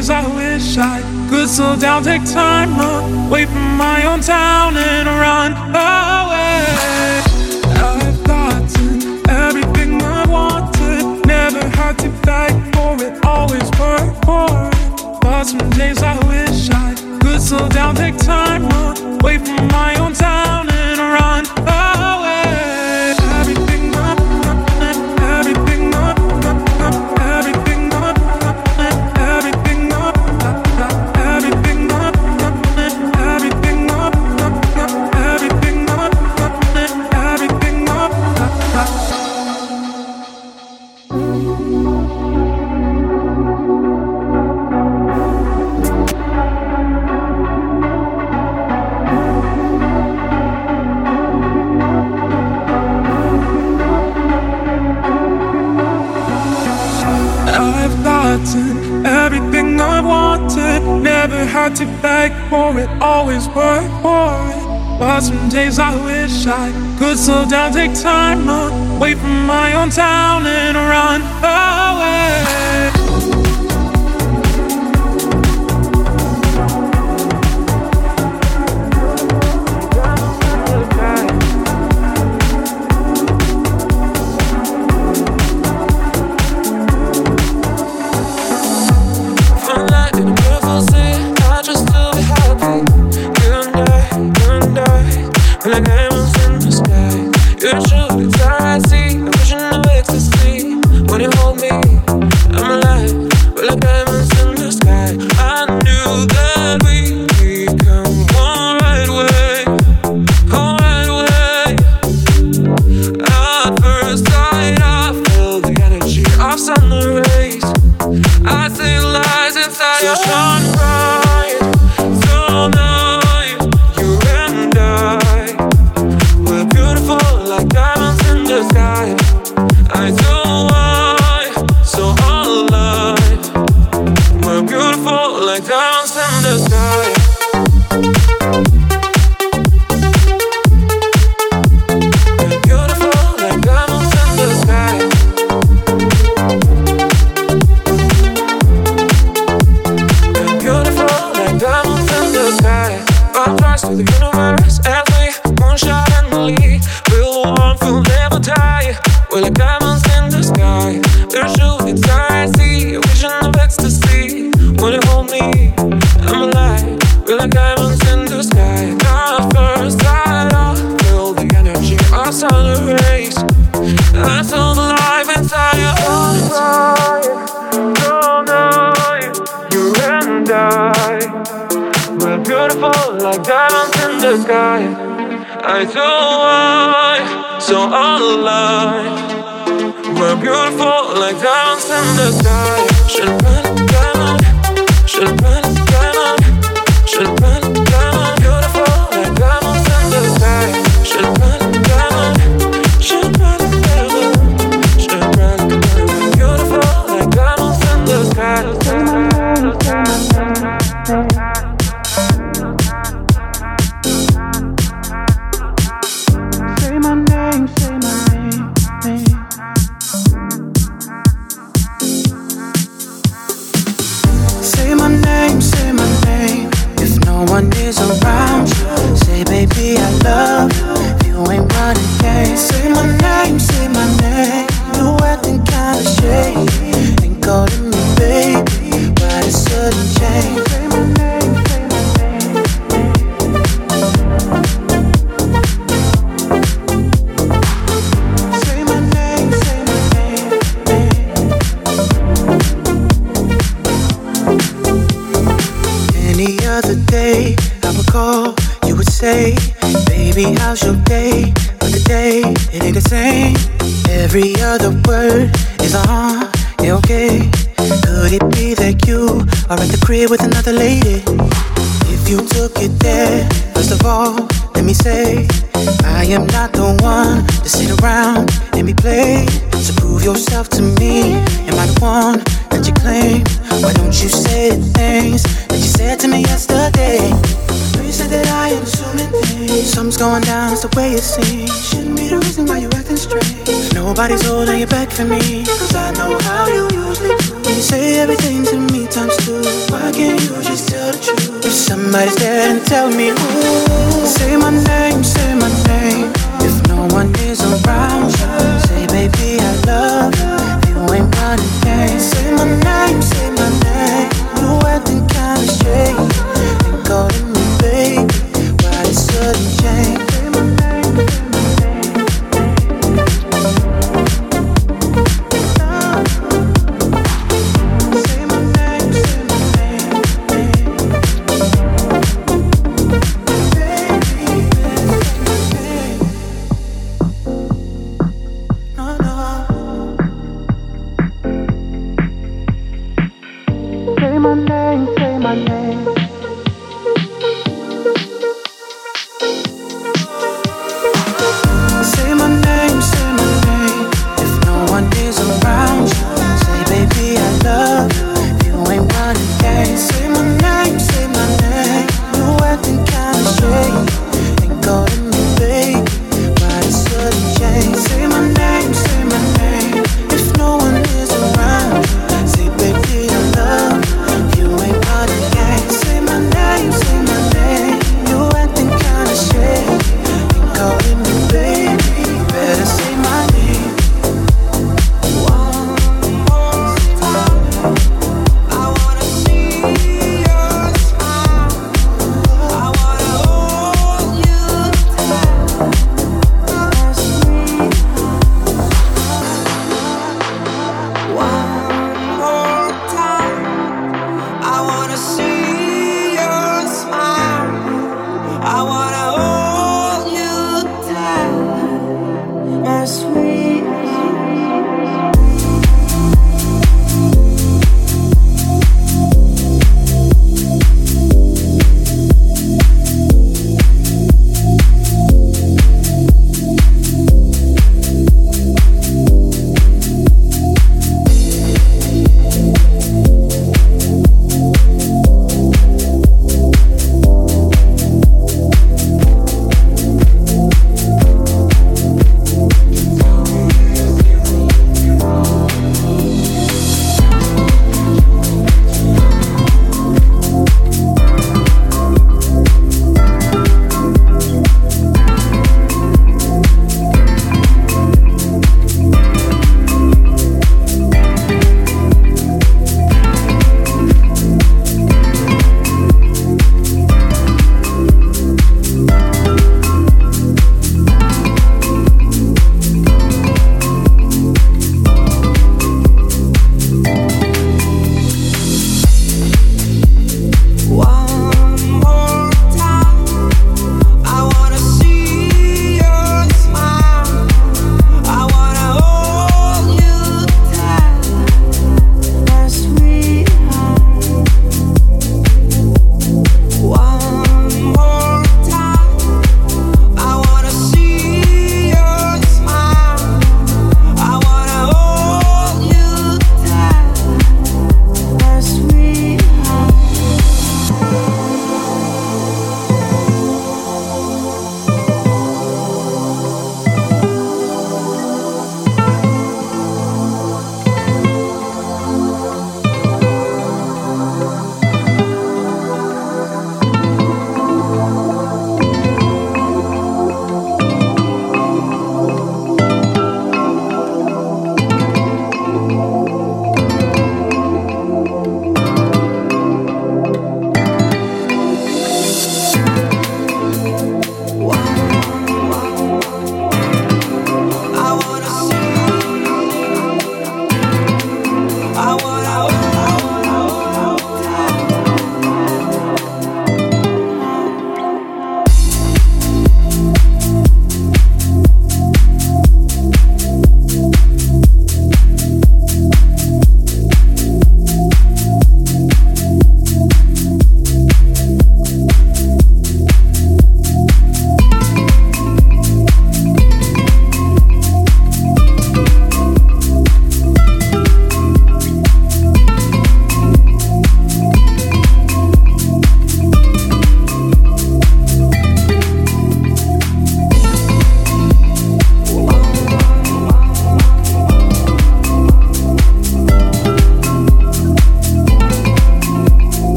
days I wish I could slow down, take time off, wait for my own town and run. Oh. shy. Could slow down, take time, away from my own town and run away. necesario son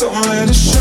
so I had to show.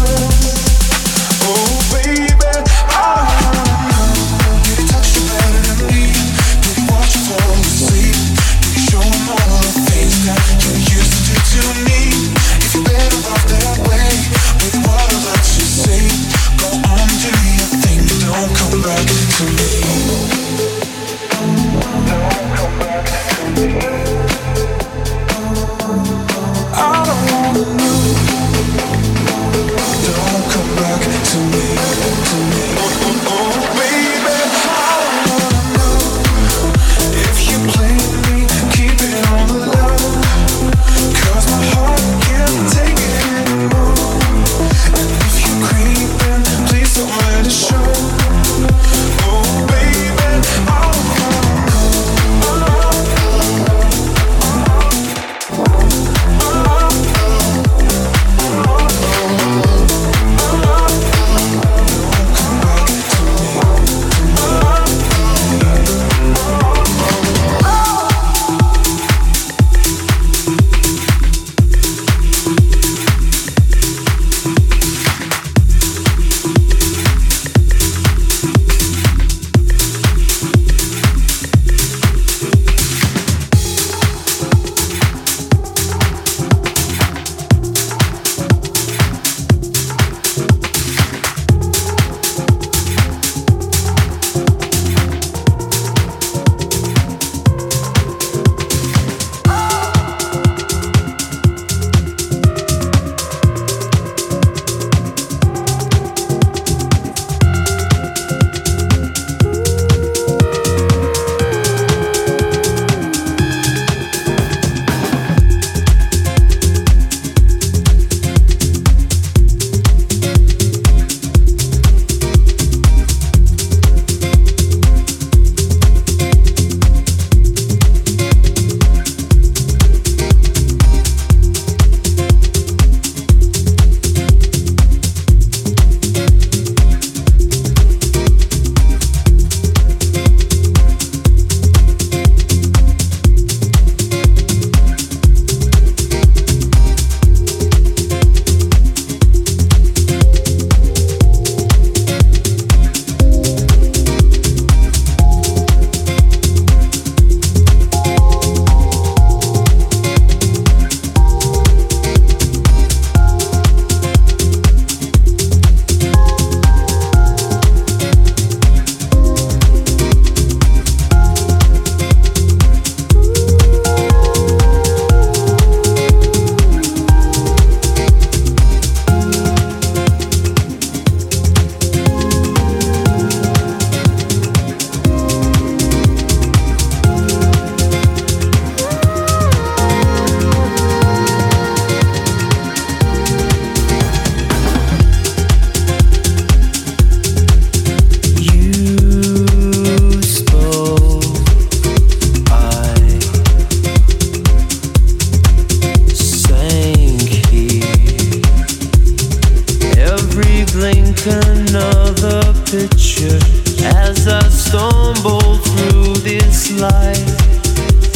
Life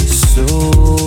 so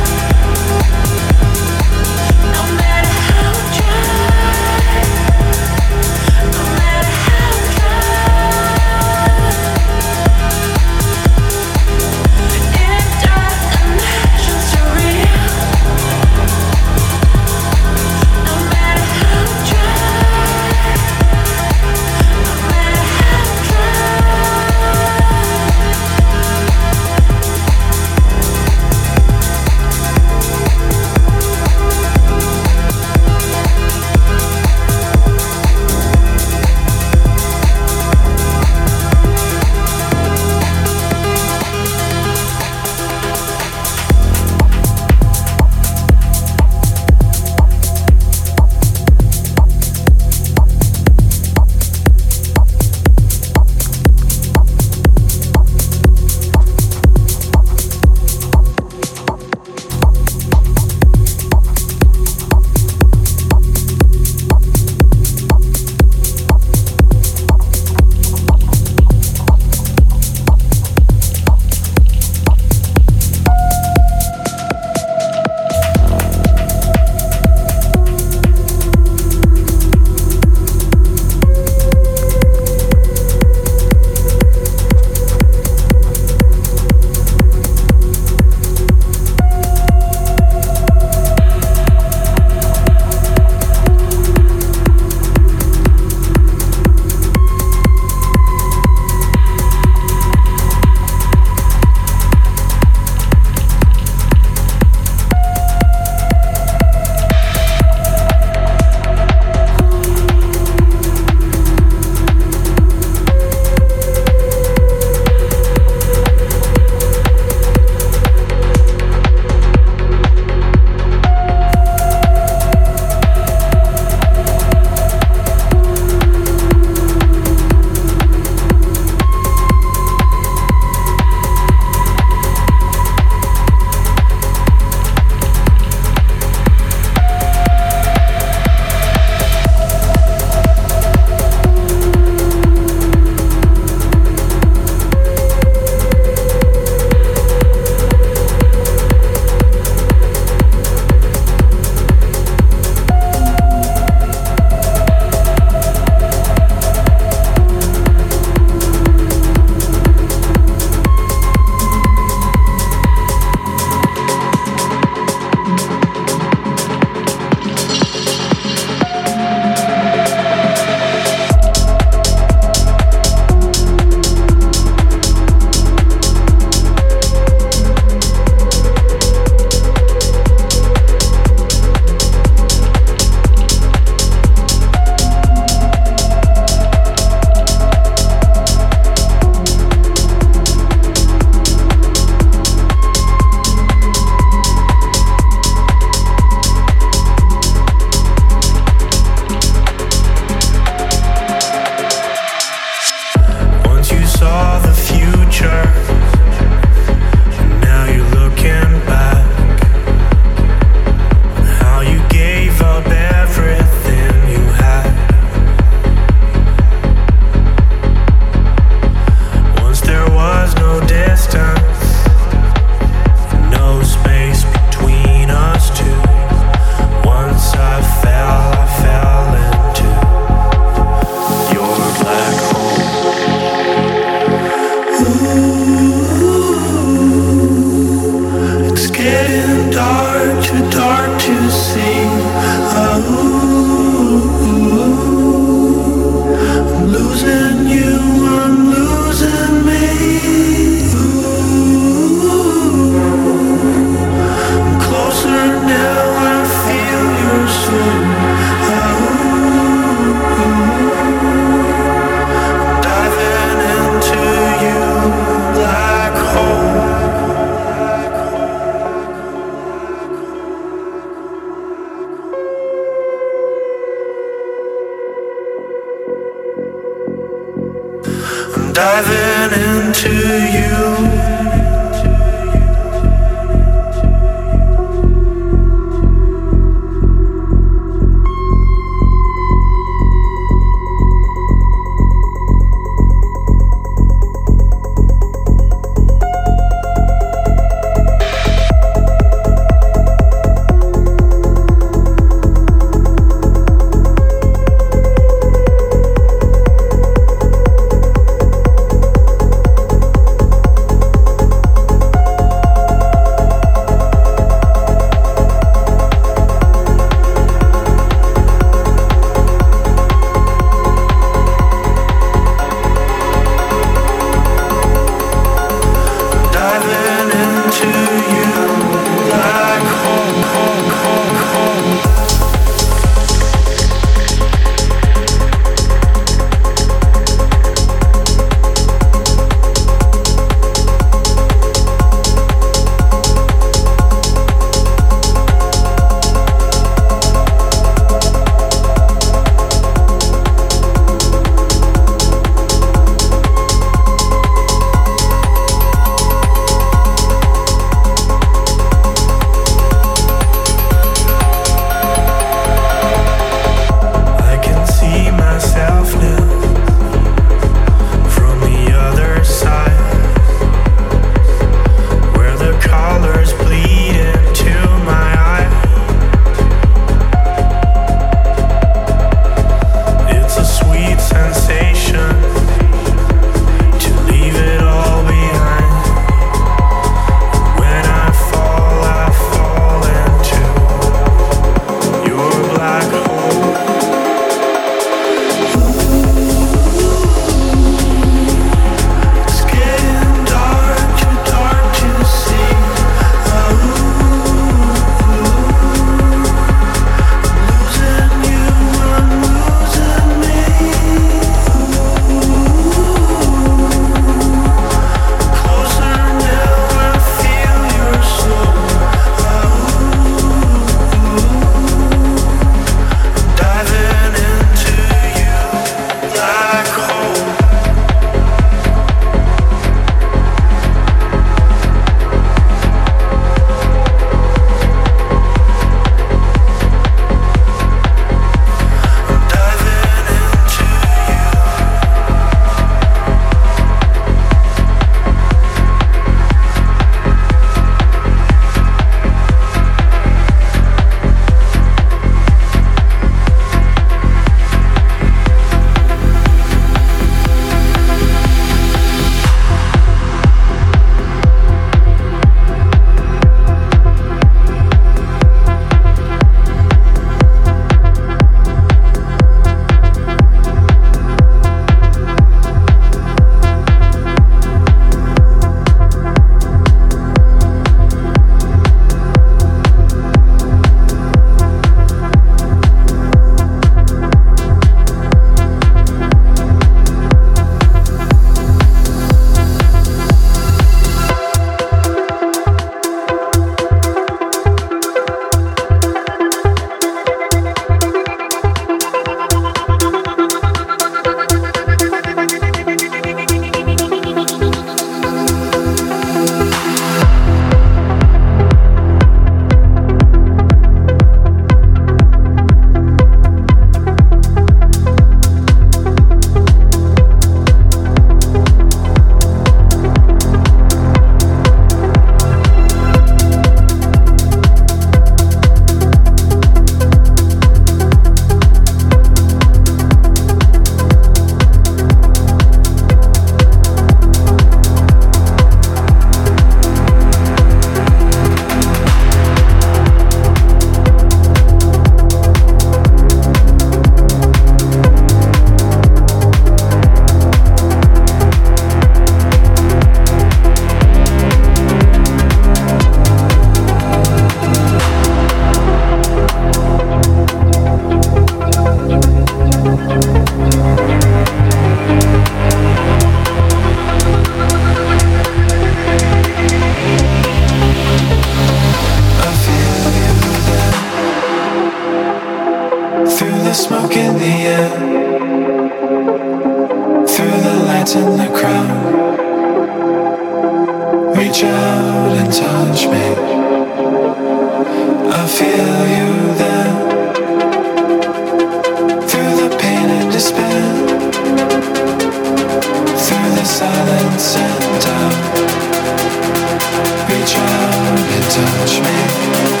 Reach out and touch me.